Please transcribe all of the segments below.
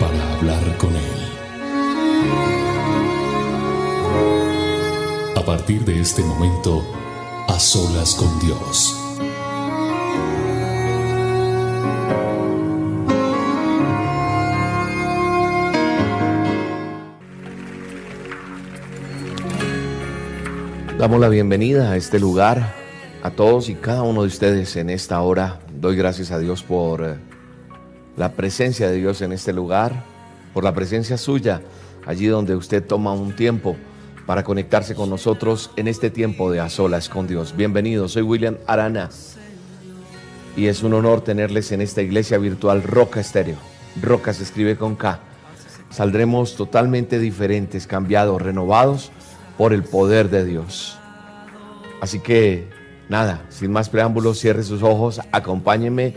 para hablar con Él. A partir de este momento, a solas con Dios. Damos la bienvenida a este lugar a todos y cada uno de ustedes en esta hora. Doy gracias a Dios por eh, la presencia de Dios en este lugar, por la presencia suya allí donde usted toma un tiempo para conectarse con nosotros en este tiempo de a solas con Dios. Bienvenido, soy William Arana y es un honor tenerles en esta iglesia virtual Roca Estéreo. Roca se escribe con K. Saldremos totalmente diferentes, cambiados, renovados por el poder de Dios. Así que nada, sin más preámbulos, cierre sus ojos, acompáñenme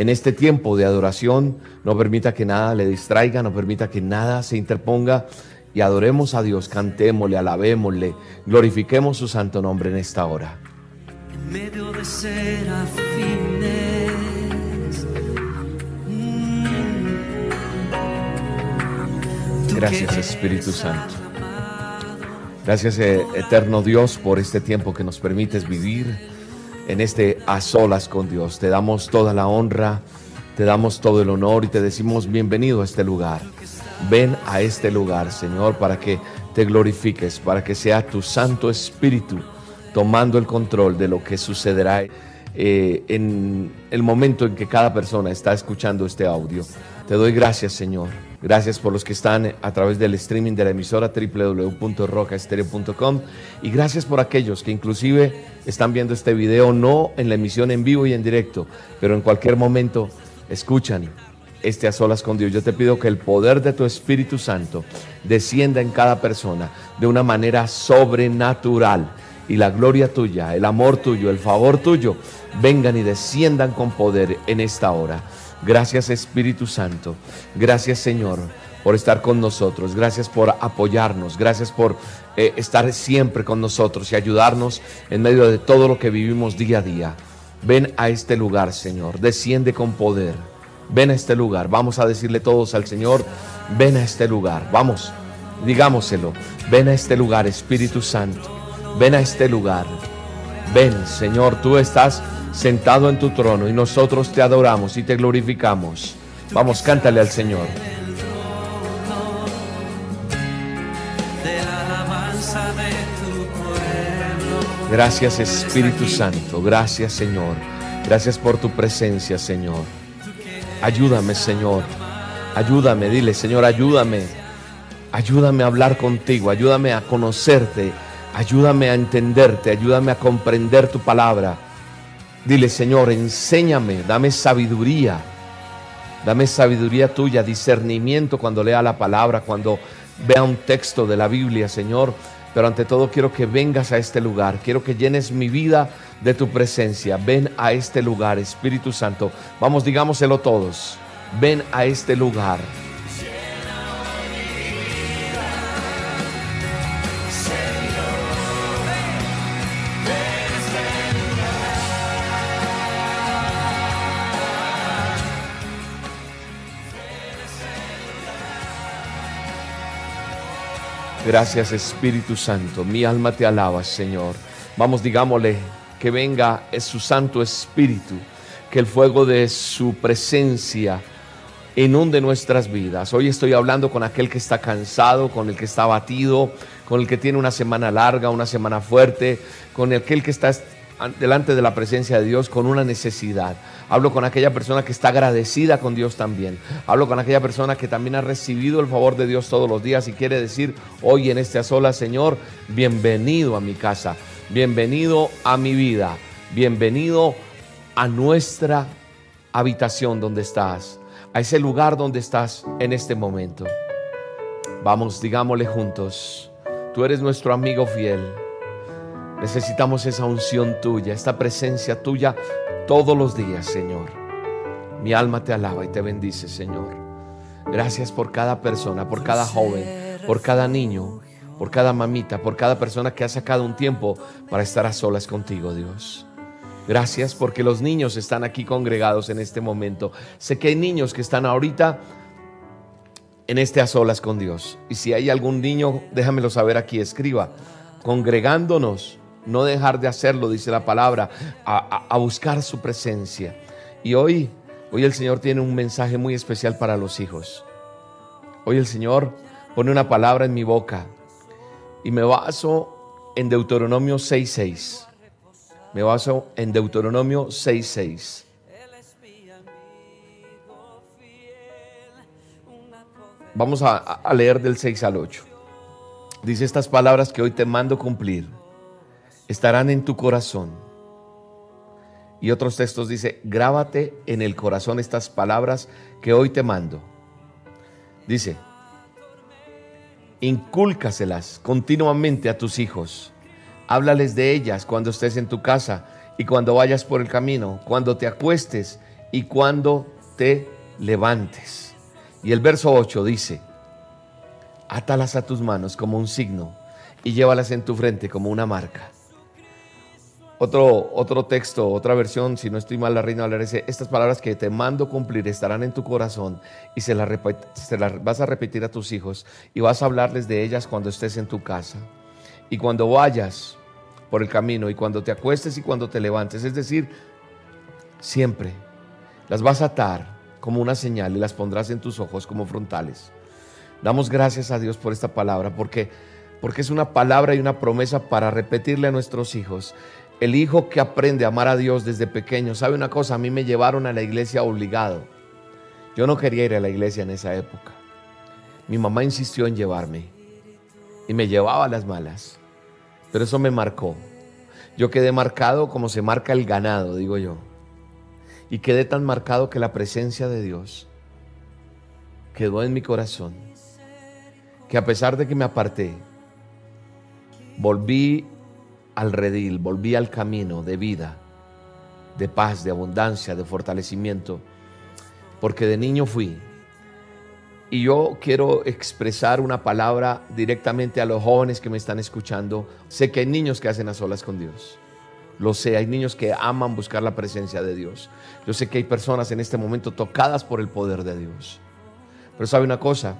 en este tiempo de adoración. No permita que nada le distraiga, no permita que nada se interponga y adoremos a Dios, cantémosle, alabémosle, glorifiquemos su santo nombre en esta hora. En medio de serafines. mm, Gracias Espíritu Santo. Gracias eh, eterno Dios por este tiempo que nos permites vivir en este a solas con Dios. Te damos toda la honra, te damos todo el honor y te decimos bienvenido a este lugar. Ven a este lugar, Señor, para que te glorifiques, para que sea tu Santo Espíritu tomando el control de lo que sucederá eh, en el momento en que cada persona está escuchando este audio. Te doy gracias, Señor. Gracias por los que están a través del streaming de la emisora www.rocaestereo.com y gracias por aquellos que inclusive están viendo este video no en la emisión en vivo y en directo, pero en cualquier momento escuchan este a solas con Dios. Yo te pido que el poder de tu Espíritu Santo descienda en cada persona de una manera sobrenatural y la gloria tuya, el amor tuyo, el favor tuyo, vengan y desciendan con poder en esta hora. Gracias Espíritu Santo. Gracias Señor por estar con nosotros. Gracias por apoyarnos. Gracias por eh, estar siempre con nosotros y ayudarnos en medio de todo lo que vivimos día a día. Ven a este lugar, Señor. Desciende con poder. Ven a este lugar. Vamos a decirle todos al Señor, ven a este lugar. Vamos, digámoselo. Ven a este lugar, Espíritu Santo. Ven a este lugar. Ven, Señor, tú estás sentado en tu trono y nosotros te adoramos y te glorificamos. Vamos, cántale al Señor. Gracias Espíritu Santo, gracias Señor, gracias por tu presencia Señor. Ayúdame Señor, ayúdame, dile Señor, ayúdame, ayúdame a hablar contigo, ayúdame a conocerte, ayúdame a entenderte, ayúdame a comprender tu palabra. Dile Señor, enséñame, dame sabiduría, dame sabiduría tuya, discernimiento cuando lea la palabra, cuando vea un texto de la Biblia, Señor. Pero ante todo quiero que vengas a este lugar, quiero que llenes mi vida de tu presencia. Ven a este lugar, Espíritu Santo. Vamos, digámoselo todos. Ven a este lugar. Gracias Espíritu Santo, mi alma te alaba Señor. Vamos, digámosle que venga su Santo Espíritu, que el fuego de su presencia inunde nuestras vidas. Hoy estoy hablando con aquel que está cansado, con el que está abatido, con el que tiene una semana larga, una semana fuerte, con aquel que está delante de la presencia de Dios con una necesidad. Hablo con aquella persona que está agradecida con Dios también. Hablo con aquella persona que también ha recibido el favor de Dios todos los días y quiere decir hoy en este sola, Señor, bienvenido a mi casa, bienvenido a mi vida, bienvenido a nuestra habitación donde estás, a ese lugar donde estás en este momento. Vamos, digámosle juntos, tú eres nuestro amigo fiel. Necesitamos esa unción tuya, esta presencia tuya todos los días, Señor. Mi alma te alaba y te bendice, Señor. Gracias por cada persona, por cada joven, por cada niño, por cada mamita, por cada persona que ha sacado un tiempo para estar a solas contigo, Dios. Gracias porque los niños están aquí congregados en este momento. Sé que hay niños que están ahorita en este a solas con Dios. Y si hay algún niño, déjamelo saber aquí, escriba. Congregándonos, no dejar de hacerlo, dice la palabra, a, buscar su presencia. Y hoy, hoy el Señor tiene un mensaje muy especial para los hijos. Hoy el Señor pone una palabra en mi boca y me baso en Deuteronomio 6.6. Me baso en Deuteronomio 6.6. Vamos a, a leer del 6 al 8. Dice estas palabras que hoy te mando cumplir. Estarán en tu corazón. Y otros textos dice, grábate en el corazón estas palabras que hoy te mando. Dice, incúlcaselas continuamente a tus hijos. Háblales de ellas cuando estés en tu casa y cuando vayas por el camino, cuando te acuestes y cuando te levantes. Y el verso 8 dice, átalas a tus manos como un signo y llévalas en tu frente como una marca. Otro, otro texto, otra versión, si no estoy mal, la reina Valera dice, estas palabras que te mando cumplir estarán en tu corazón y se las, se vas a repetir a tus hijos y vas a hablarles de ellas cuando estés en tu casa y cuando vayas por el camino y cuando te acuestes y cuando te levantes. Es decir, siempre las vas a atar como una señal y las pondrás en tus ojos como frontales. Damos gracias a Dios por esta palabra porque, porque es una palabra y una promesa para repetirle a nuestros hijos el hijo que aprende a amar a Dios desde pequeño, ¿sabe una cosa? A mí me llevaron a la iglesia obligado. Yo no quería ir a la iglesia en esa época. Mi mamá insistió en llevarme y me llevaba a las malas. Pero eso me marcó. Yo quedé marcado como se marca el ganado, digo yo. Y quedé tan marcado que la presencia de Dios quedó en mi corazón. Que a pesar de que me aparté, volví al redil, volví al camino de vida, de paz, de abundancia, de fortalecimiento, porque de niño fui. Y yo quiero expresar una palabra directamente a los jóvenes que me están escuchando. Sé que hay niños que hacen a solas con Dios. Lo sé, hay niños que aman buscar la presencia de Dios. Yo sé que hay personas en este momento tocadas por el poder de Dios. Pero sabe una cosa,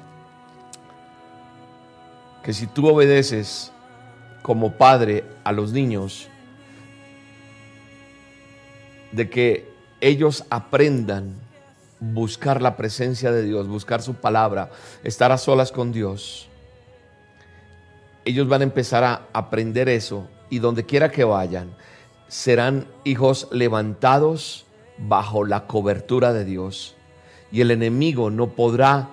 que si tú obedeces como padre a los niños de que ellos aprendan buscar la presencia de Dios, buscar su palabra, estar a solas con Dios. Ellos van a empezar a aprender eso y donde quiera que vayan, serán hijos levantados bajo la cobertura de Dios. Y el enemigo no podrá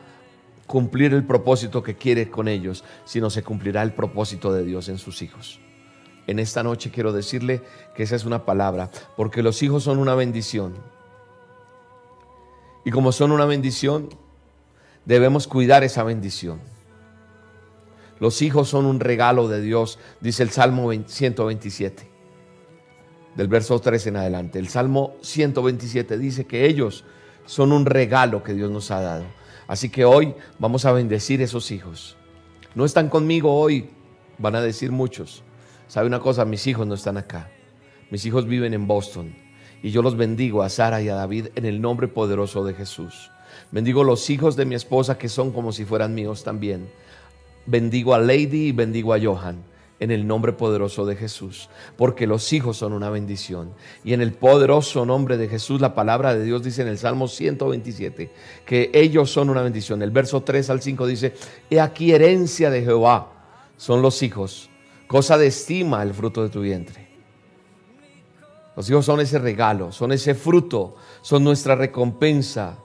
cumplir el propósito que quiere con ellos, sino se cumplirá el propósito de Dios en sus hijos. En esta noche quiero decirle que esa es una palabra, porque los hijos son una bendición. Y como son una bendición, debemos cuidar esa bendición. Los hijos son un regalo de Dios, dice el Salmo 127, del verso 3 en adelante. El Salmo 127 dice que ellos son un regalo que Dios nos ha dado. Así que hoy vamos a bendecir esos hijos. No están conmigo hoy, van a decir muchos. ¿Sabe una cosa? Mis hijos no están acá. Mis hijos viven en Boston. Y yo los bendigo a Sara y a David en el nombre poderoso de Jesús. Bendigo los hijos de mi esposa que son como si fueran míos también. Bendigo a Lady y bendigo a Johan en el nombre poderoso de Jesús, porque los hijos son una bendición. Y en el poderoso nombre de Jesús, la palabra de Dios dice en el Salmo 127 que ellos son una bendición. El verso 3 al 5 dice, he aquí herencia de Jehová son los hijos, cosa de estima el fruto de tu vientre. Los hijos son ese regalo, son ese fruto, son nuestra recompensa.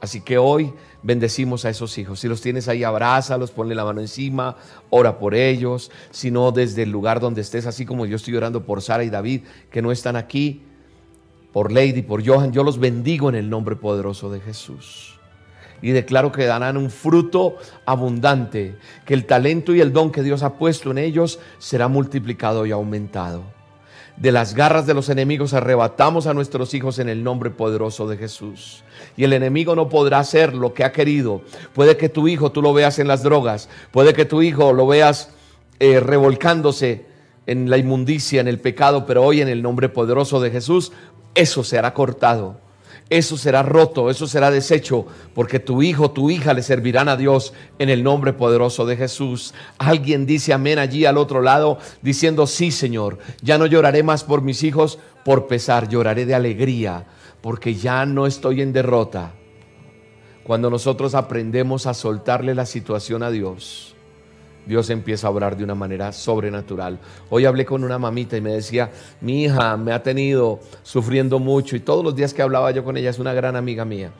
Así que hoy bendecimos a esos hijos. Si los tienes ahí, abrázalos, ponle la mano encima, ora por ellos. Si no, desde el lugar donde estés, así como yo estoy orando por Sara y David, que no están aquí, por Lady, por Johan, yo los bendigo en el nombre poderoso de Jesús. y declaro que darán un fruto abundante, que el talento y el don que Dios ha puesto en ellos será multiplicado y aumentado. De las garras de los enemigos arrebatamos a nuestros hijos en el nombre poderoso de Jesús. Y el enemigo no podrá hacer lo que ha querido. Puede que tu hijo tú lo veas en las drogas, puede que tu hijo lo veas eh, revolcándose en la inmundicia, en el pecado, pero hoy en el nombre poderoso de Jesús, eso será cortado eso será roto, eso será deshecho, porque tu hijo, tu hija le servirán a Dios en el nombre poderoso de Jesús. Alguien dice amén allí al otro lado, diciendo, sí Señor, ya no lloraré más por mis hijos por pesar, lloraré de alegría, porque ya no estoy en derrota. Cuando nosotros aprendemos a soltarle la situación a Dios, Dios empieza a obrar de una manera sobrenatural. Hoy hablé con una mamita y me decía, mi hija me ha tenido sufriendo mucho y todos los días que hablaba yo con ella es una gran amiga mía.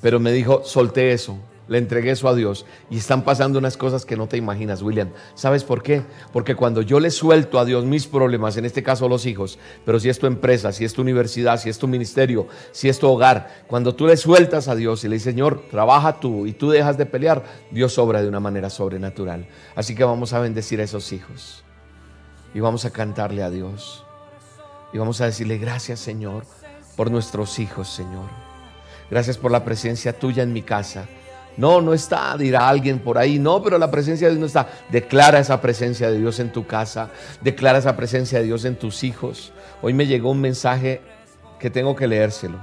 Pero me dijo, solté eso, le entregué eso a Dios y están pasando unas cosas que no te imaginas, William. ¿Sabes por qué? Porque cuando yo le suelto a Dios mis problemas, en este caso los hijos, pero si es tu empresa, si es tu universidad, si es tu ministerio, si es tu hogar, cuando tú le sueltas a Dios y le dices, Señor, trabaja tú y tú dejas de pelear, Dios obra de una manera sobrenatural. Así que vamos a bendecir a esos hijos y vamos a cantarle a Dios y vamos a decirle gracias, Señor, por nuestros hijos, Señor. Gracias por la presencia tuya en mi casa. No, no está, dirá alguien por ahí. No, pero la presencia de Dios no está. Declara esa presencia de Dios en tu casa. Declara esa presencia de Dios en tus hijos. Hoy me llegó un mensaje que tengo que leérselo.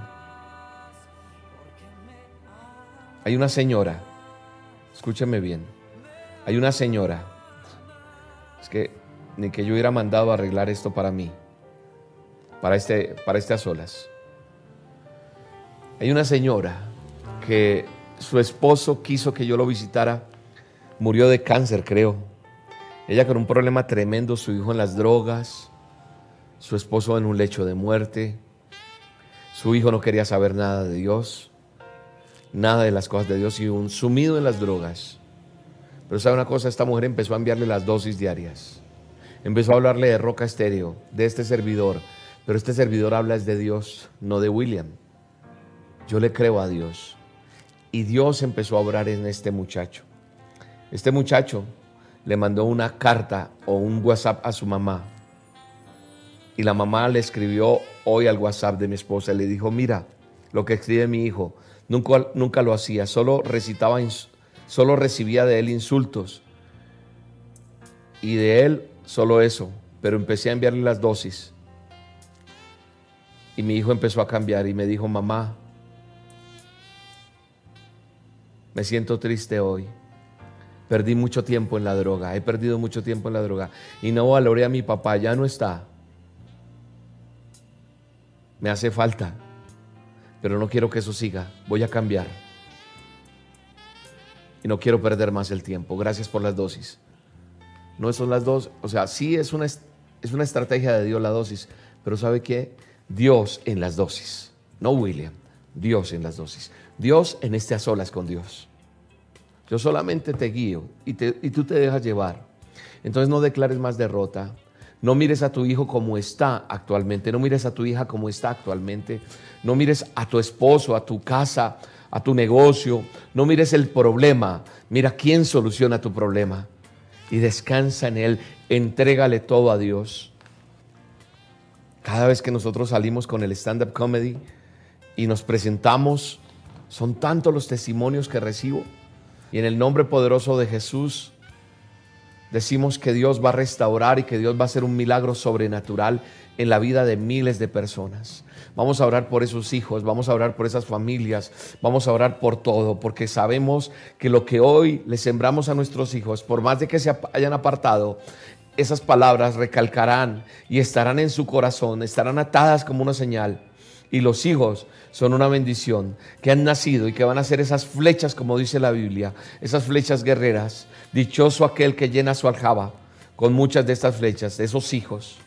Hay una señora, escúcheme bien. Hay una señora. Es que ni que yo hubiera mandado arreglar esto para mí. Para este, para este a solas. Hay una señora que su esposo quiso que yo lo visitara, murió de cáncer, creo. Ella con un problema tremendo, su hijo en las drogas, su esposo en un lecho de muerte, su hijo no quería saber nada de Dios, nada de las cosas de Dios y un sumido en las drogas. Pero sabe una cosa, esta mujer empezó a enviarle las dosis diarias. Empezó a hablarle de roca estéreo, de este servidor. Pero este servidor habla es de Dios, no de William. Yo le creo a Dios. Y Dios empezó a obrar en este muchacho. Este muchacho le mandó una carta o un WhatsApp a su mamá. Y la mamá le escribió hoy al WhatsApp de mi esposa le dijo, mira, lo que escribe mi hijo, nunca, nunca lo hacía, solo recitaba, solo recibía de él insultos. Y de él solo eso, pero empecé a enviarle las dosis. Y mi hijo empezó a cambiar y me dijo, mamá, Me siento triste hoy. Perdí mucho tiempo en la droga, he perdido mucho tiempo en la droga y no valoré a mi papá, ya no está. Me hace falta, pero no quiero que eso siga, voy a cambiar. Y no quiero perder más el tiempo. Gracias por las dosis. No son las dos, o sea, sí es una, es una estrategia de Dios la dosis, pero ¿sabe qué? Dios en las dosis, no William, Dios en las dosis. Dios en este a solas con Dios. Yo solamente te guío y, tú te dejas llevar. Entonces no declares más derrota. No mires a tu hijo como está actualmente. No mires a tu hija como está actualmente. No mires a tu esposo, a tu casa, a tu negocio. No mires el problema. Mira quién soluciona tu problema. Y descansa en él. Entrégale todo a Dios. Cada vez que nosotros salimos con el stand-up comedy y nos presentamos son tantos los testimonios que recibo. Y en el nombre poderoso de Jesús decimos que Dios va a restaurar y que Dios va a hacer un milagro sobrenatural en la vida de miles de personas. Vamos a orar por esos hijos, vamos a orar por esas familias, vamos a orar por todo, porque sabemos que lo que hoy le sembramos a nuestros hijos, por más de que se hayan apartado, esas palabras recalcarán y estarán en su corazón, estarán atadas como una señal y los hijos son una bendición que han nacido y que van a ser esas flechas, como dice la Biblia, esas flechas guerreras. Dichoso aquel que llena su aljaba con muchas de estas flechas, de esos hijos.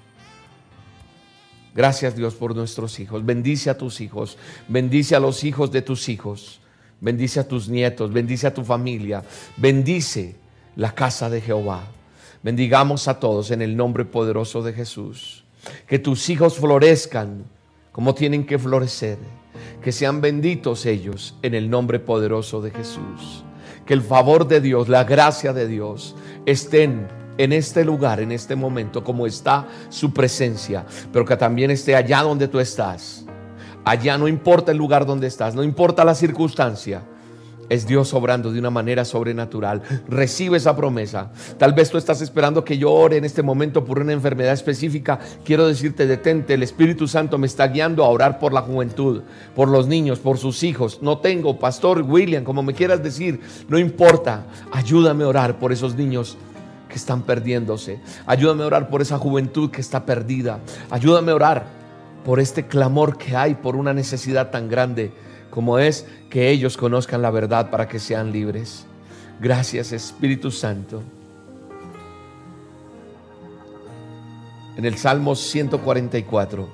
Gracias Dios por nuestros hijos. Bendice a tus hijos. Bendice a los hijos de tus hijos. Bendice a tus nietos. Bendice a tu familia. Bendice la casa de Jehová. Bendigamos a todos en el nombre poderoso de Jesús. Que tus hijos florezcan como tienen que florecer Que sean benditos ellos en el nombre poderoso de Jesús. Que el favor de Dios, la gracia de Dios estén en este lugar, en este momento, como está su presencia, pero que también esté allá donde tú estás. Allá no importa el lugar donde estás, no importa la circunstancia. Es Dios obrando de una manera sobrenatural. Recibe esa promesa. Tal vez tú estás esperando que yo ore en este momento por una enfermedad específica. Quiero decirte, detente. El Espíritu Santo me está guiando a orar por la juventud, por los niños, por sus hijos. No tengo, Pastor William, como me quieras decir, no importa. Ayúdame a orar por esos niños que están perdiéndose. Ayúdame a orar por esa juventud que está perdida. Ayúdame a orar por este clamor que hay por una necesidad tan grande como es que ellos conozcan la verdad para que sean libres. Gracias Espíritu Santo. En el Salmo 144,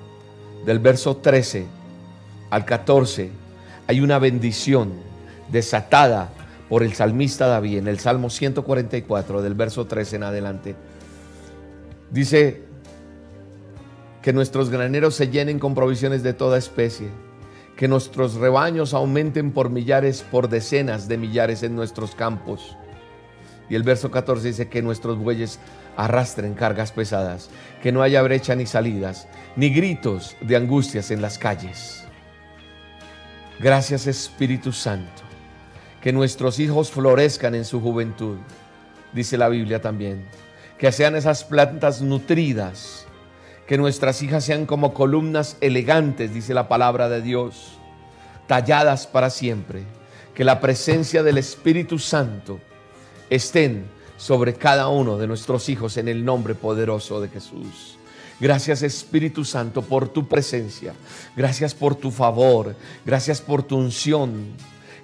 del verso 13 al 14, hay una bendición desatada por el salmista David en el Salmo 144, del verso 13 en adelante. Dice que nuestros graneros se llenen con provisiones de toda especie que nuestros rebaños aumenten por millares, por decenas de millares en nuestros campos. Y el verso 14 dice que nuestros bueyes arrastren cargas pesadas, que no haya brecha ni salidas, ni gritos de angustias en las calles. Gracias Espíritu Santo, que nuestros hijos florezcan en su juventud, dice la Biblia también, que sean esas plantas nutridas, que nuestras hijas sean como columnas elegantes, dice la palabra de Dios, talladas para siempre. Que la presencia del Espíritu Santo estén sobre cada uno de nuestros hijos en el nombre poderoso de Jesús. Gracias Espíritu Santo por tu presencia. Gracias por tu favor. Gracias por tu unción.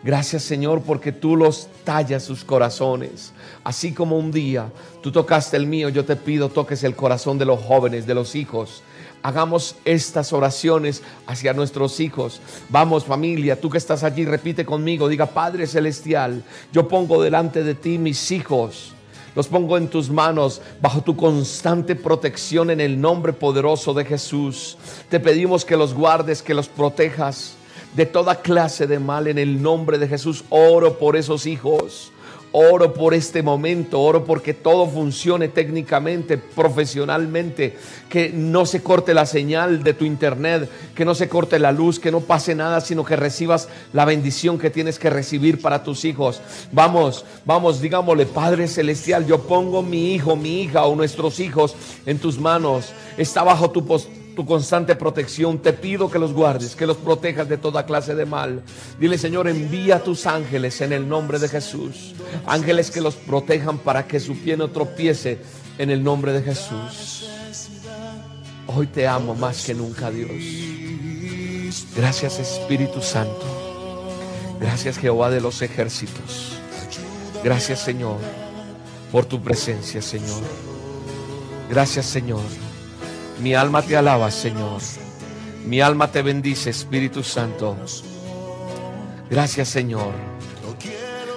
Gracias Señor porque tú los tallas sus corazones. Así como un día tú tocaste el mío, yo te pido toques el corazón de los jóvenes, de los hijos. Hagamos estas oraciones hacia nuestros hijos. Vamos familia, tú que estás allí, repite conmigo, diga Padre Celestial, yo pongo delante de ti mis hijos. Los pongo en tus manos bajo tu constante protección en el nombre poderoso de Jesús. Te pedimos que los guardes, que los protejas de toda clase de mal en el nombre de Jesús. Oro por esos hijos. Oro por este momento, oro porque todo funcione técnicamente, profesionalmente, que no se corte la señal de tu internet, que no se corte la luz, que no pase nada, sino que recibas la bendición que tienes que recibir para tus hijos. Vamos, vamos, digámosle, Padre Celestial, yo pongo mi hijo, mi hija o nuestros hijos en tus manos. Está bajo tu tu constante protección. Te pido que los guardes, que los protejas de toda clase de mal. Dile, Señor, envía tus ángeles en el nombre de Jesús. Ángeles que los protejan para que su pie no tropiece en el nombre de Jesús. Hoy te amo más que nunca, Dios. Gracias, Espíritu Santo. Gracias, Jehová de los ejércitos. Gracias, Señor, por tu presencia, Señor. Gracias, Señor mi alma te alaba, Señor. Mi alma te bendice, Espíritu Santo. Gracias, Señor.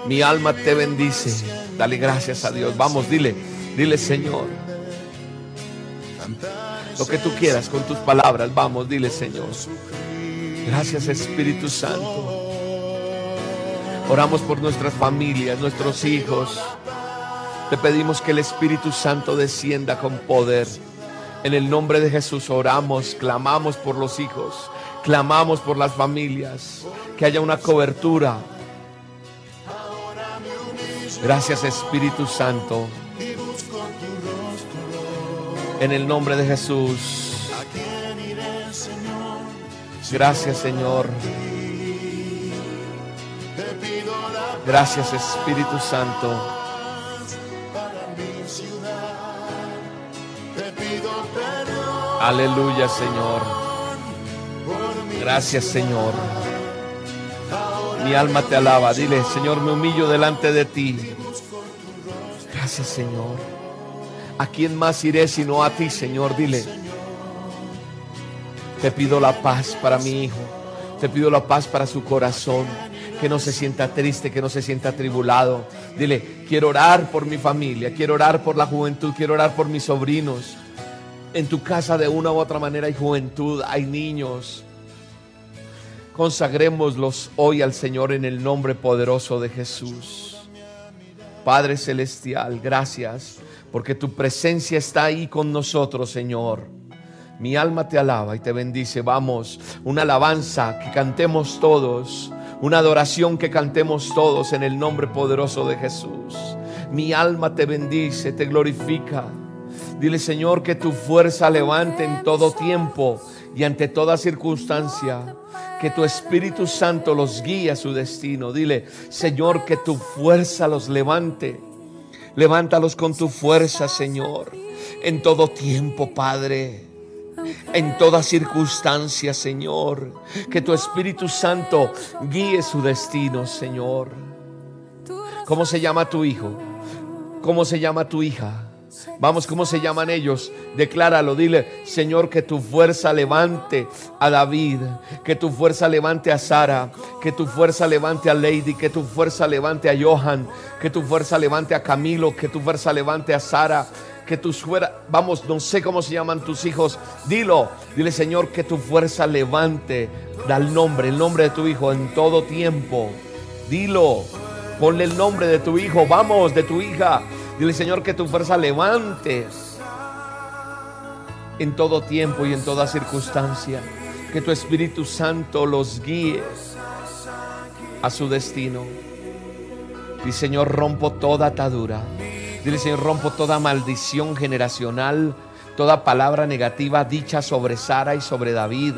Mi alma te bendice. Dale gracias a Dios. Vamos, dile, dile, Señor. Lo que tú quieras con tus palabras. Vamos, dile, Señor. Gracias, Espíritu Santo. Oramos por nuestras familias, nuestros hijos. Te pedimos que el Espíritu Santo descienda con poder. En el nombre de Jesús oramos, clamamos por los hijos, clamamos por las familias, que haya una cobertura. Gracias Espíritu Santo. En el nombre de Jesús. Gracias Señor. Gracias Espíritu Santo. Aleluya, Señor. Gracias, Señor. Mi alma te alaba. Dile, Señor, me humillo delante de ti. Gracias, Señor. ¿A quién más iré sino a ti, Señor? Dile. Te pido la paz para mi hijo. Te pido la paz para su corazón. Que no se sienta triste, que no se sienta atribulado. Dile, quiero orar por mi familia, quiero orar por la juventud, quiero orar por mis sobrinos. En tu casa de una u otra manera hay juventud, hay niños. Consagrémoslos hoy al Señor en el nombre poderoso de Jesús. Padre Celestial, gracias porque tu presencia está ahí con nosotros, Señor. Mi alma te alaba y te bendice. Vamos, una alabanza que cantemos todos, una adoración que cantemos todos en el nombre poderoso de Jesús. Mi alma te bendice, te glorifica. Dile, Señor, que tu fuerza levante en todo tiempo y ante toda circunstancia. Que tu Espíritu Santo los guíe a su destino. Dile, Señor, que tu fuerza los levante. Levántalos con tu fuerza, Señor. En todo tiempo, Padre. En toda circunstancia, Señor. Que tu Espíritu Santo guíe su destino, Señor. ¿Cómo se llama tu hijo? ¿Cómo se llama tu hija? Vamos, ¿cómo se llaman ellos? Decláralo, dile, Señor, que tu fuerza levante a David, que tu fuerza levante a Sara, que tu fuerza levante a Lady, que tu fuerza levante a Johan, que tu fuerza levante a Camilo, que tu fuerza levante a Sara, que tu fuerza, vamos, no sé cómo se llaman tus hijos, dilo, dile, Señor, que tu fuerza levante, da el nombre, el nombre de tu hijo en todo tiempo. Dilo, ponle el nombre de tu hijo, vamos, de tu hija. Dile, Señor, que tu fuerza levante en todo tiempo y en toda circunstancia. Que tu Espíritu Santo los guíe a su destino. Dile, Señor, rompo toda atadura. Dile, Señor, rompo toda maldición generacional, toda palabra negativa dicha sobre Sara y sobre David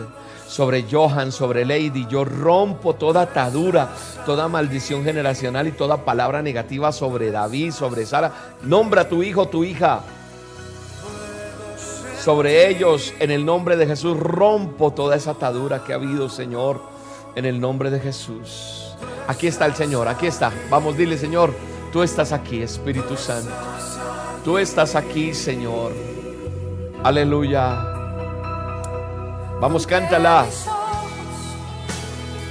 sobre Johan, sobre Lady. Yo rompo toda atadura, toda maldición generacional y toda palabra negativa sobre David, sobre Sara. Nombra a tu hijo, tu hija. Sobre ellos, en el nombre de Jesús, rompo toda esa atadura que ha habido, Señor, en el nombre de Jesús. Aquí está el Señor, aquí está. Vamos, dile, Señor, tú estás aquí, Espíritu Santo. Tú estás aquí, Señor. Aleluya. Vamos, cántala.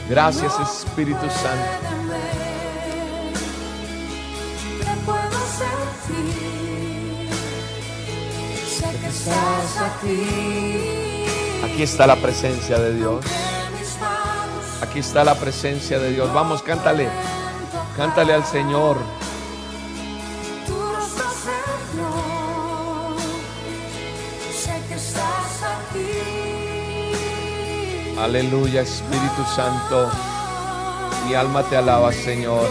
Gracias Espíritu Santo. Aquí está la presencia de Dios. Aquí está la presencia de Dios. Vamos, cántale. Cántale al Señor. Aleluya, Espíritu Santo. Mi alma te alaba, Señor.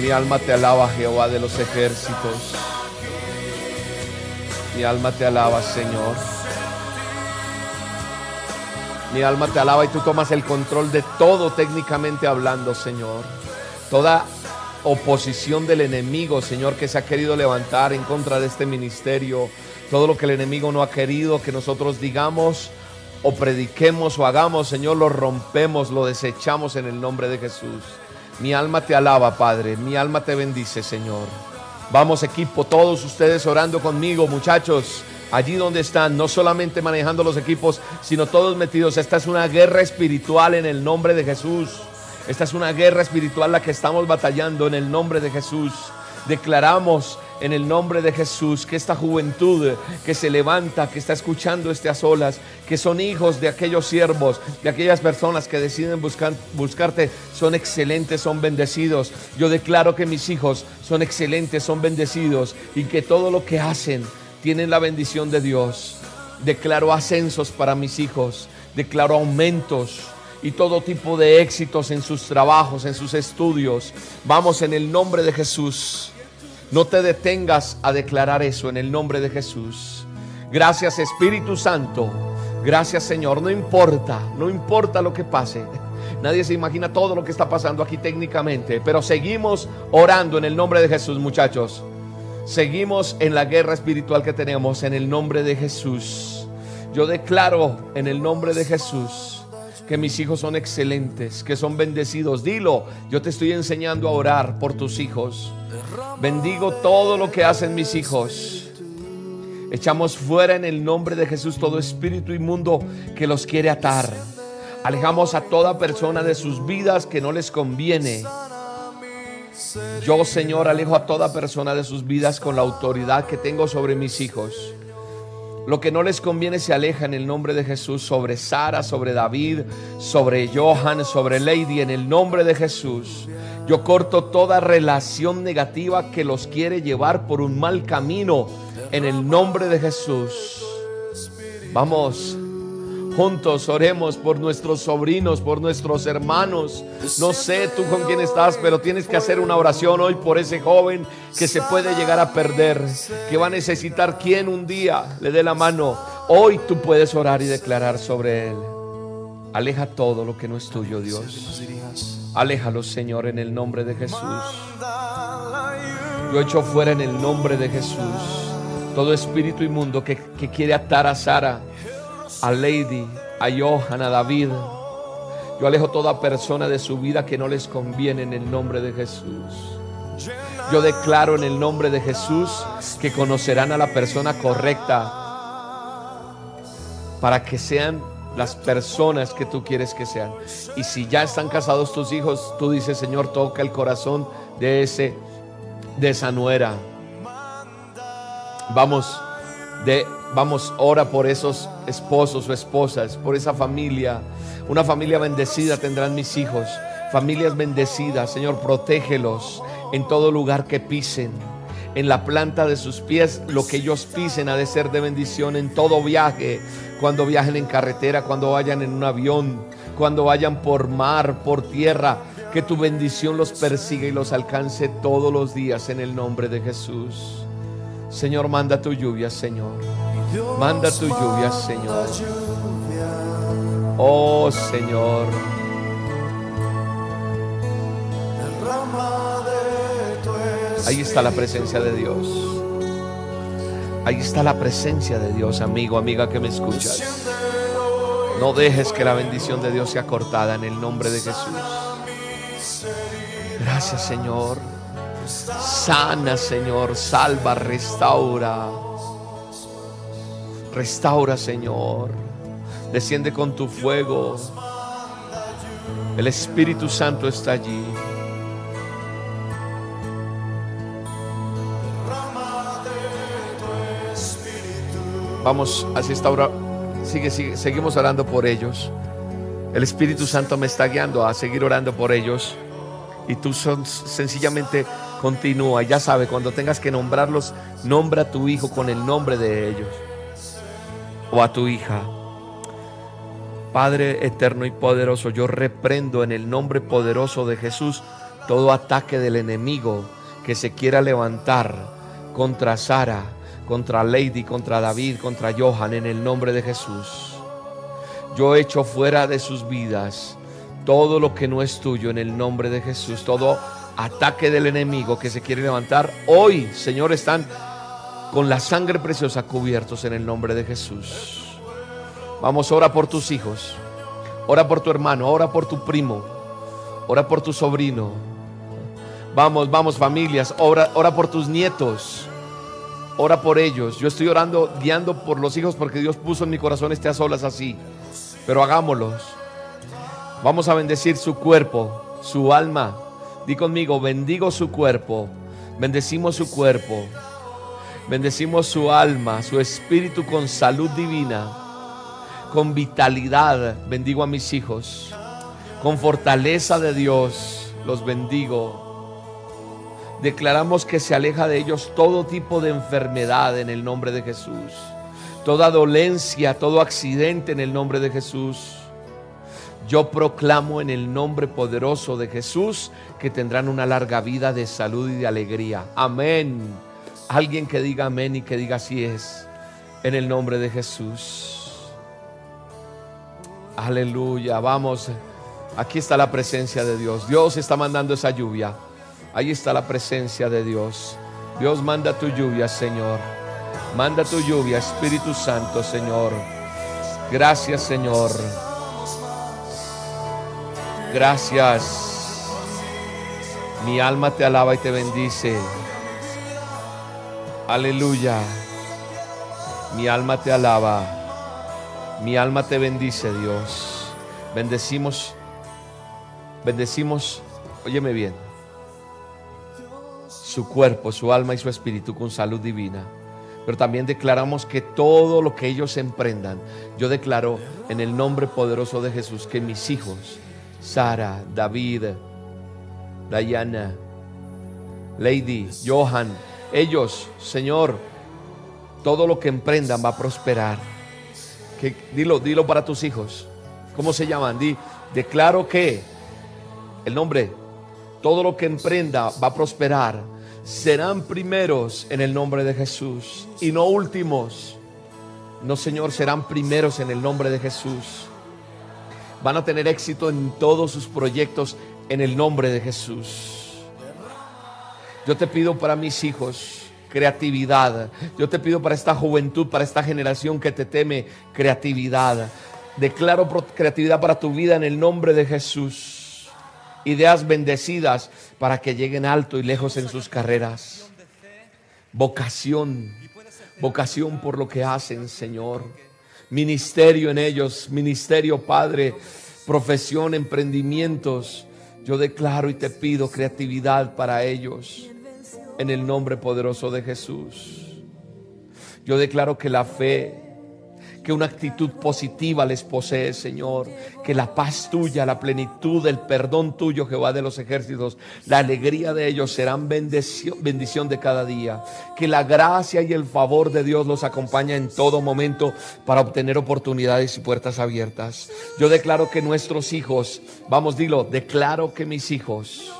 Mi alma te alaba, Jehová de los ejércitos. Mi alma te alaba, Señor. Mi alma te alaba y tú tomas el control de todo técnicamente hablando, Señor. Toda oposición del enemigo, Señor, que se ha querido levantar en contra de este ministerio. Todo lo que el enemigo no ha querido que nosotros digamos o prediquemos o hagamos, Señor, lo rompemos, lo desechamos en el nombre de Jesús. Mi alma te alaba, Padre. Mi alma te bendice, Señor. Vamos equipo, todos ustedes orando conmigo, muchachos. Allí donde están, no solamente manejando los equipos, sino todos metidos. Esta es una guerra espiritual en el nombre de Jesús. Esta es una guerra espiritual la que estamos batallando en el nombre de Jesús. Declaramos en el nombre de Jesús que esta juventud que se levanta, que está escuchando a solas, que son hijos de aquellos siervos, de aquellas personas que deciden buscar, buscarte, son excelentes, son bendecidos. Yo declaro que mis hijos son excelentes, son bendecidos y que todo lo que hacen tienen la bendición de Dios. Declaro ascensos para mis hijos, declaro aumentos y todo tipo de éxitos en sus trabajos, en sus estudios. Vamos en el nombre de Jesús. No te detengas a declarar eso en el nombre de Jesús. Gracias Espíritu Santo. Gracias Señor. No importa, no importa lo que pase. Nadie se imagina todo lo que está pasando aquí técnicamente, pero seguimos orando en el nombre de Jesús, muchachos. Seguimos en la guerra espiritual que tenemos en el nombre de Jesús. Yo declaro en el nombre de Jesús que mis hijos son excelentes, que son bendecidos. Dilo, yo te estoy enseñando a orar por tus hijos. Bendigo todo lo que hacen mis hijos. Echamos fuera en el nombre de Jesús todo espíritu inmundo que los quiere atar. Alejamos a toda persona de sus vidas que no les conviene. Yo, Señor, alejo a toda persona de sus vidas con la autoridad que tengo sobre mis hijos. Lo que no les conviene se aleja en el nombre de Jesús sobre Sara, sobre David, sobre Johan, sobre Lady, en el nombre de Jesús. Yo corto toda relación negativa que los quiere llevar por un mal camino en el nombre de Jesús. Vamos. Juntos oremos por nuestros sobrinos, por nuestros hermanos. No sé tú con quién estás, pero tienes que hacer una oración hoy por ese joven que se puede llegar a perder, que va a necesitar quien un día le dé la mano. Hoy tú puedes orar y declarar sobre él. Aleja todo lo que no es tuyo, Dios. Aléjalo, Señor, en el nombre de Jesús. Yo echo fuera en el nombre de Jesús todo espíritu inmundo que, que quiere atar a Sara a Lady, a Johan, a David. Yo alejo toda persona de su vida que no les conviene en el nombre de Jesús. Yo declaro en el nombre de Jesús que conocerán a la persona correcta para que sean las personas que tú quieres que sean. Y si ya están casados tus hijos, tú dices, Señor, toca el corazón de ese de esa nuera. Vamos de Vamos, ora por esos esposos o esposas, por esa familia. Una familia bendecida tendrán mis hijos. Familias bendecidas, Señor, protégelos en todo lugar que pisen. En la planta de sus pies, lo que ellos pisen ha de ser de bendición en todo viaje. Cuando viajen en carretera, cuando vayan en un avión, cuando vayan por mar, por tierra. Que tu bendición los persiga y los alcance todos los días en el nombre de Jesús. Señor, manda tu lluvia, Señor. Manda tu lluvia, Señor. Oh, Señor. Ahí está la presencia de Dios. Ahí está la presencia de Dios, amigo, amiga que me escuchas. No dejes que la bendición de Dios sea cortada en el nombre de Jesús. Gracias, Señor. Sana, Señor. Salva, restaura. Restaura, Señor. Desciende con tu fuego. El Espíritu Santo está allí. Vamos, así está ahora. Sigue, sigue, seguimos orando por ellos. El Espíritu Santo me está guiando a seguir orando por ellos. Y tú sencillamente continúa. Ya sabe, cuando tengas que nombrarlos, nombra a tu hijo con el nombre de ellos. O a tu hija. Padre eterno y poderoso, yo reprendo en el nombre poderoso de Jesús todo ataque del enemigo que se quiera levantar contra Sara, contra Lady, contra David, contra Johan, en el nombre de Jesús. Yo echo fuera de sus vidas todo lo que no es tuyo en el nombre de Jesús, todo ataque del enemigo que se quiere levantar. Hoy, Señor, están con la sangre preciosa cubiertos en el nombre de Jesús. Vamos, ora por tus hijos, ora por tu hermano, ora por tu primo, ora por tu sobrino. Vamos, vamos familias, ora, ora por tus nietos. Ora por ellos. Yo estoy orando, guiando por los hijos porque Dios puso en mi corazón este a solas así. Pero hagámoslos. Vamos a bendecir su cuerpo, su alma. Di conmigo, bendigo su cuerpo. Bendecimos su cuerpo. Bendecimos su alma, su espíritu con salud divina, con vitalidad. Bendigo a mis hijos. Con fortaleza de Dios los bendigo. Declaramos que se aleja de ellos todo tipo de enfermedad en el nombre de Jesús. Toda dolencia, todo accidente en el nombre de Jesús. Yo proclamo en el nombre poderoso de Jesús que tendrán una larga vida de salud y de alegría. Amén. Alguien que diga amén y que diga así es. En el nombre de Jesús. Aleluya. Vamos. Aquí está la presencia de Dios. Dios está mandando esa lluvia. Ahí está la presencia de Dios. Dios manda tu lluvia, Señor. Manda tu lluvia, Espíritu Santo, Señor. Gracias, Señor. Gracias. Mi alma te alaba y te bendice. Aleluya. Mi alma te alaba. Mi alma te bendice, Dios. Bendecimos. Bendecimos. Óyeme bien. su cuerpo, su alma y su espíritu con salud divina. Pero también declaramos que todo lo que ellos emprendan, yo declaro en el nombre poderoso de Jesús que mis hijos, Sara, David, Diana, Lady, Johan, ellos, Señor, todo lo que emprendan va a prosperar. Que, dilo, dilo para tus hijos. ¿Cómo se llaman? Di, declaro que el nombre, todo lo que emprenda va a prosperar. Serán primeros en el nombre de Jesús y no últimos. No, Señor, serán primeros en el nombre de Jesús. Van a tener éxito en todos sus proyectos en el nombre de Jesús. Yo te pido para mis hijos creatividad. Yo te pido para esta juventud, para esta generación que te teme, creatividad. Declaro creatividad para tu vida en el nombre de Jesús. Ideas bendecidas para que lleguen alto y lejos en sus carreras. Vocación, vocación por lo que hacen, Señor. Ministerio en ellos, ministerio, Padre, profesión, emprendimientos. Yo declaro y te pido creatividad para ellos en el nombre poderoso de Jesús. Yo declaro que la fe, que una actitud positiva les posee, Señor. Que la paz tuya, la plenitud, el perdón tuyo, Jehová de los ejércitos, la alegría de ellos serán bendición, bendición de cada día. Que la gracia y el favor de Dios los acompaña en todo momento para obtener oportunidades y puertas abiertas. Yo declaro que nuestros hijos, vamos, dilo, declaro que mis hijos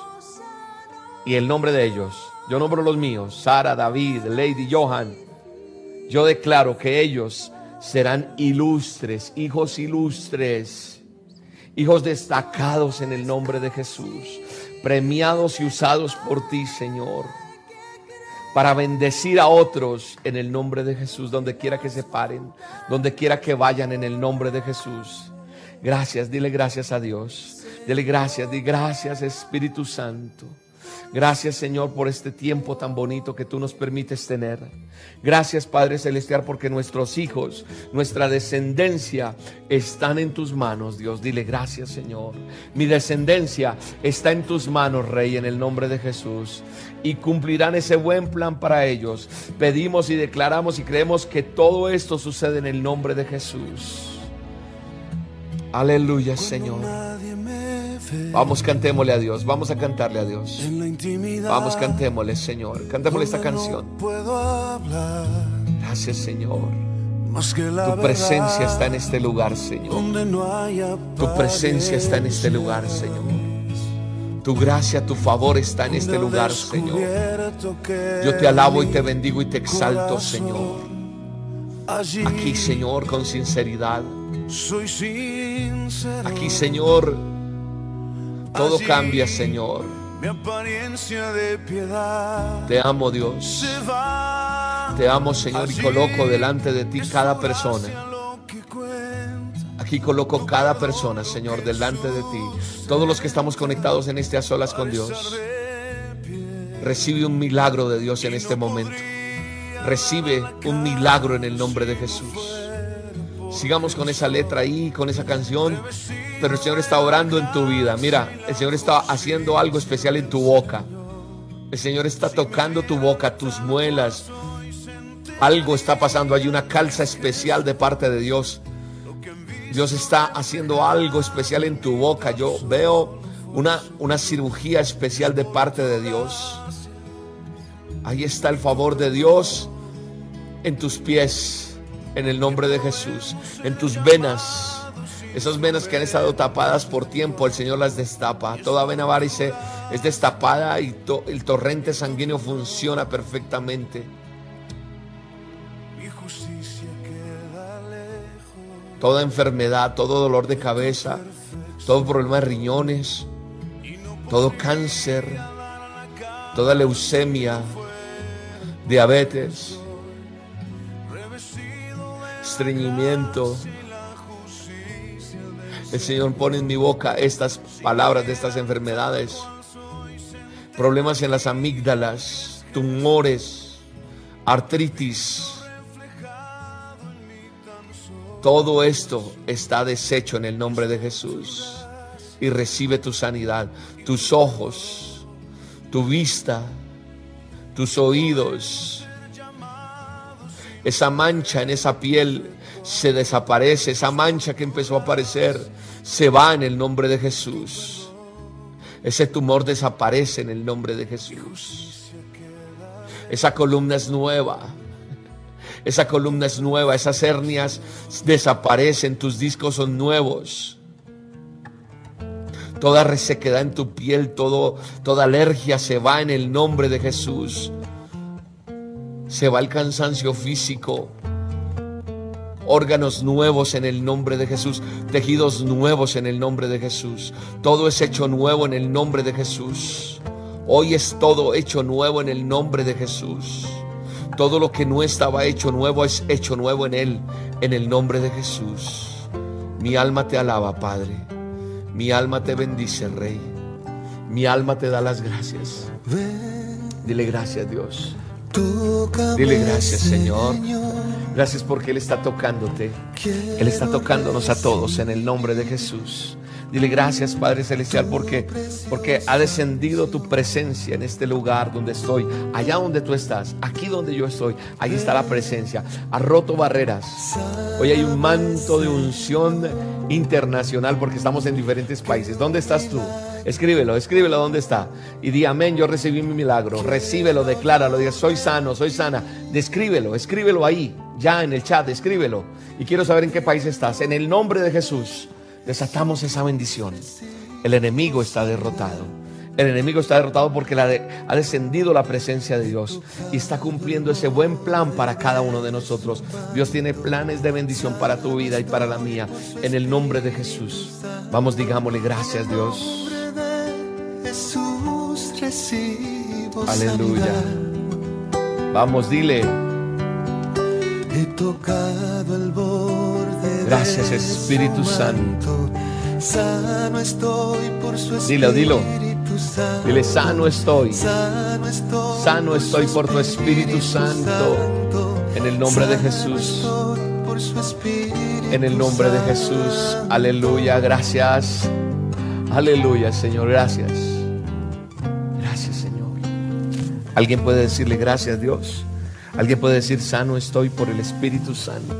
y el nombre de ellos yo nombro los míos, Sara, David, Lady Johan. Yo declaro que ellos serán ilustres, hijos ilustres, hijos destacados en el nombre de Jesús, premiados y usados por ti, Señor, para bendecir a otros en el nombre de Jesús, donde quiera que se paren, donde quiera que vayan en el nombre de Jesús. Gracias, dile gracias a Dios. Dile gracias, di gracias Espíritu Santo. Gracias Señor por este tiempo tan bonito que tú nos permites tener. Gracias Padre Celestial porque nuestros hijos, nuestra descendencia están en tus manos, Dios. Dile gracias Señor. Mi descendencia está en tus manos, Rey, en el nombre de Jesús. Y cumplirán ese buen plan para ellos. Pedimos y declaramos y creemos que todo esto sucede en el nombre de Jesús. Aleluya Señor. Vamos, cantémosle a Dios. Vamos a cantarle a Dios. Vamos, cantémosle, Señor. Cantémosle esta canción. Gracias, Señor. Tu presencia está en este lugar, Señor. Tu presencia está en este lugar, Señor. Tu gracia, tu favor está en este lugar, Señor. Yo te alabo y te bendigo y te exalto, Señor. Aquí, Señor, con sinceridad. Aquí, Señor, todo cambia, Señor. Te amo, Dios. Te amo, Señor, y coloco delante de ti cada persona. Aquí coloco cada persona, Señor, delante de ti. Todos los que estamos conectados en este a solas con Dios. Recibe un milagro de Dios en este momento. Recibe un milagro en el nombre de Jesús. Sigamos con esa letra ahí, con esa canción. Pero el Señor está orando en tu vida. Mira, el Señor está haciendo algo especial en tu boca. El Señor está tocando tu boca, tus muelas. Algo está pasando. Hay una calza especial de parte de Dios. Dios está haciendo algo especial en tu boca. Yo veo una, una cirugía especial de parte de Dios. Ahí está el favor de Dios en tus pies en el nombre de Jesús. En tus venas, esas venas que han estado tapadas por tiempo, el Señor las destapa. Toda vena varice es destapada y el torrente sanguíneo funciona perfectamente. Toda enfermedad, todo dolor de cabeza, todo problema de riñones, todo cáncer, toda leucemia, diabetes, estreñimiento. El Señor pone en mi boca estas palabras de estas enfermedades. Problemas en las amígdalas, tumores, artritis. Todo esto está deshecho en el nombre de Jesús. Y recibe tu sanidad, tus ojos, tu vista, tus oídos. Esa mancha en esa piel se desaparece, esa mancha que empezó a aparecer se va en el nombre de Jesús. Ese tumor desaparece en el nombre de Jesús. Esa columna es nueva. Esa columna es nueva, esas hernias desaparecen, tus discos son nuevos. Toda resequedad en tu piel, todo, toda alergia se va en el nombre de Jesús. Se va el cansancio físico. Órganos nuevos en el nombre de Jesús. Tejidos nuevos en el nombre de Jesús. Todo es hecho nuevo en el nombre de Jesús. Hoy es todo hecho nuevo en el nombre de Jesús. Todo lo que no estaba hecho nuevo es hecho nuevo en Él, en el nombre de Jesús. Mi alma te alaba, Padre. Mi alma te bendice, Rey. Mi alma te da las gracias. Dile gracias, Dios. Dile gracias, Señor. Gracias porque Él está tocándote. Él está tocándonos a todos en el nombre de Jesús. Dile gracias, Padre Celestial, porque, porque ha descendido tu presencia en este lugar donde estoy, allá donde tú estás, aquí donde yo estoy, ahí está la presencia. Ha roto barreras. Hoy hay un manto de unción internacional porque estamos en diferentes países. ¿Dónde estás tú? Escríbelo, escríbelo dónde está. Y di amén, yo recibí mi milagro. Recíbelo, decláralo, diga soy sano, soy sana. Descríbelo, escríbelo ahí, ya en el chat, escríbelo. Y quiero saber en qué país estás. En el nombre de Jesús desatamos esa bendición. El enemigo está derrotado. El enemigo está derrotado porque ha descendido la presencia de Dios y está cumpliendo ese buen plan para cada uno de nosotros. Dios tiene planes de bendición para tu vida y para la mía. En el nombre de Jesús. Vamos, digámosle gracias Dios. Aleluya. Vamos, dile. He tocado el borde Gracias, Espíritu Santo. Sano estoy por su Dilo, dilo. Espíritu Santo. Dile, sano estoy. Sano estoy, Sano estoy por tu Espíritu Santo. En el nombre de Jesús. estoy por su Espíritu En el nombre de Jesús. Aleluya. Gracias. Aleluya, Señor. Gracias, ¿Alguien puede decirle gracias, Dios? ¿Alguien puede decir sano estoy por el Espíritu Santo?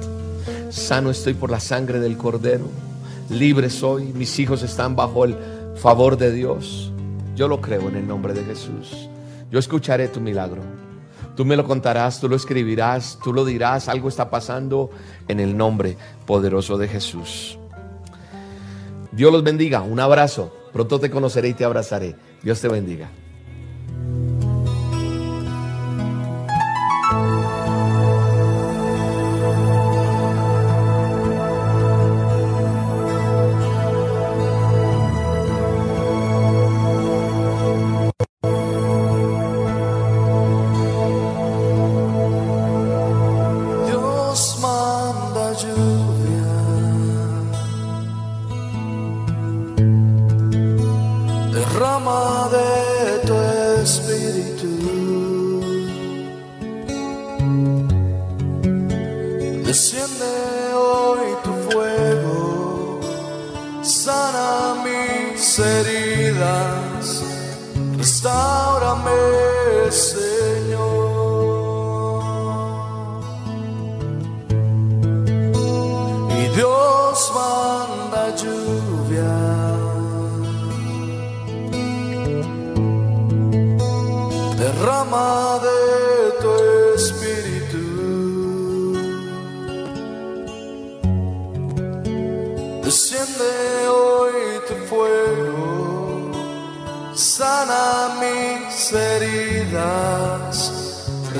Sano estoy por la sangre del Cordero. Libre soy. Mis hijos están bajo el favor de Dios. Yo lo creo en el nombre de Jesús. Yo escucharé tu milagro. Tú me lo contarás, tú lo escribirás, tú lo dirás. Algo está pasando en el nombre poderoso de Jesús. Dios los bendiga. Un abrazo. Pronto te conoceré y te abrazaré. Dios te bendiga. Derrama de tu espíritu, desciende hoy tu fuego, sana mis heridas, restaurame,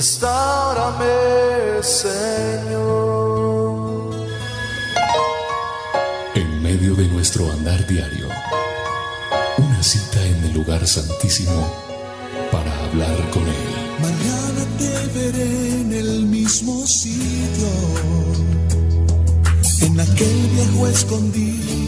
restaurame, Señor. En medio de nuestro andar diario, una cita en el lugar santísimo para hablar con Él. Mañana te veré en el mismo sitio, en aquel viejo escondido